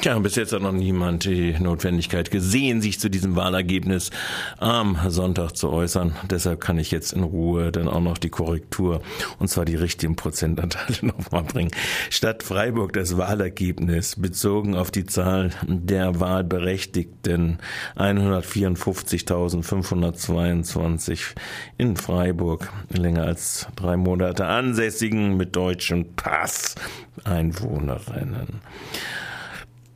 Tja, bis jetzt hat noch niemand die Notwendigkeit gesehen, sich zu diesem Wahlergebnis am Sonntag zu äußern. Deshalb kann ich jetzt in Ruhe dann auch noch die Korrektur, und zwar die richtigen Prozentanteile nochmal bringen. Stadt Freiburg das Wahlergebnis bezogen auf die Zahl der Wahlberechtigten 154.522 in Freiburg, länger als drei Monate ansässigen mit deutschem Pass Einwohnerinnen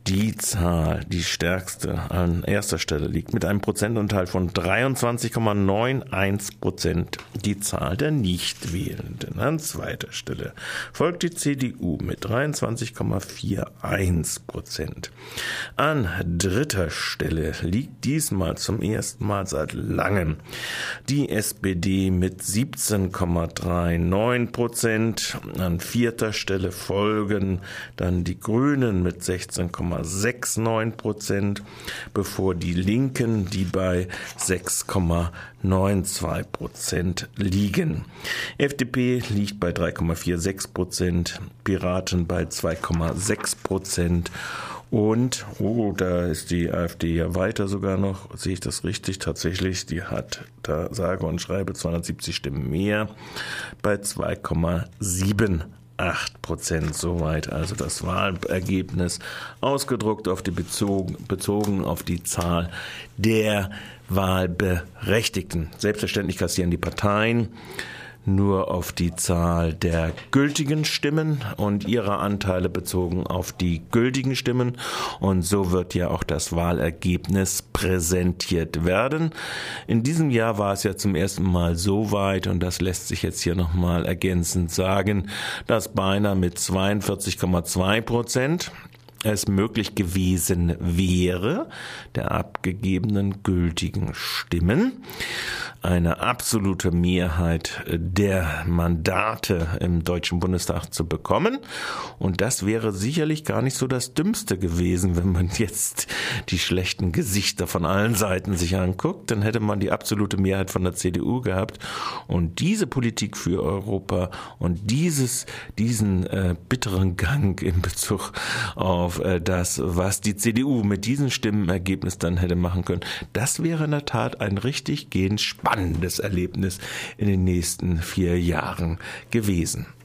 die Zahl, die stärkste an erster Stelle liegt, mit einem Prozentanteil von 23,91 Prozent die Zahl der Nichtwählenden. An zweiter Stelle folgt die CDU mit 23,41 Prozent. An dritter Stelle liegt diesmal zum ersten Mal seit langem die SPD mit 17,39 Prozent. An vierter Stelle folgen dann die Grünen mit 16, 6,69 Prozent, bevor die Linken, die bei 6,92 Prozent liegen. FDP liegt bei 3,46 Prozent, Piraten bei 2,6 Prozent und, oh, da ist die AfD ja weiter sogar noch, sehe ich das richtig? Tatsächlich, die hat da sage und schreibe 270 Stimmen mehr bei 2,7 8 Prozent. Soweit also das Wahlergebnis ausgedruckt auf die bezogen, bezogen auf die Zahl der Wahlberechtigten. Selbstverständlich kassieren die Parteien nur auf die Zahl der gültigen Stimmen und ihre Anteile bezogen auf die gültigen Stimmen. Und so wird ja auch das Wahlergebnis präsentiert werden. In diesem Jahr war es ja zum ersten Mal so weit, und das lässt sich jetzt hier nochmal ergänzend sagen, dass beinahe mit 42,2 Prozent es möglich gewesen wäre, der abgegebenen gültigen Stimmen, eine absolute Mehrheit der Mandate im Deutschen Bundestag zu bekommen. Und das wäre sicherlich gar nicht so das Dümmste gewesen, wenn man jetzt die schlechten Gesichter von allen Seiten sich anguckt. Dann hätte man die absolute Mehrheit von der CDU gehabt. Und diese Politik für Europa und dieses, diesen äh, bitteren Gang in Bezug auf äh, das, was die CDU mit diesem Stimmenergebnis dann hätte machen können, das wäre in der Tat ein richtig gehend spannendes Erlebnis in den nächsten vier Jahren gewesen.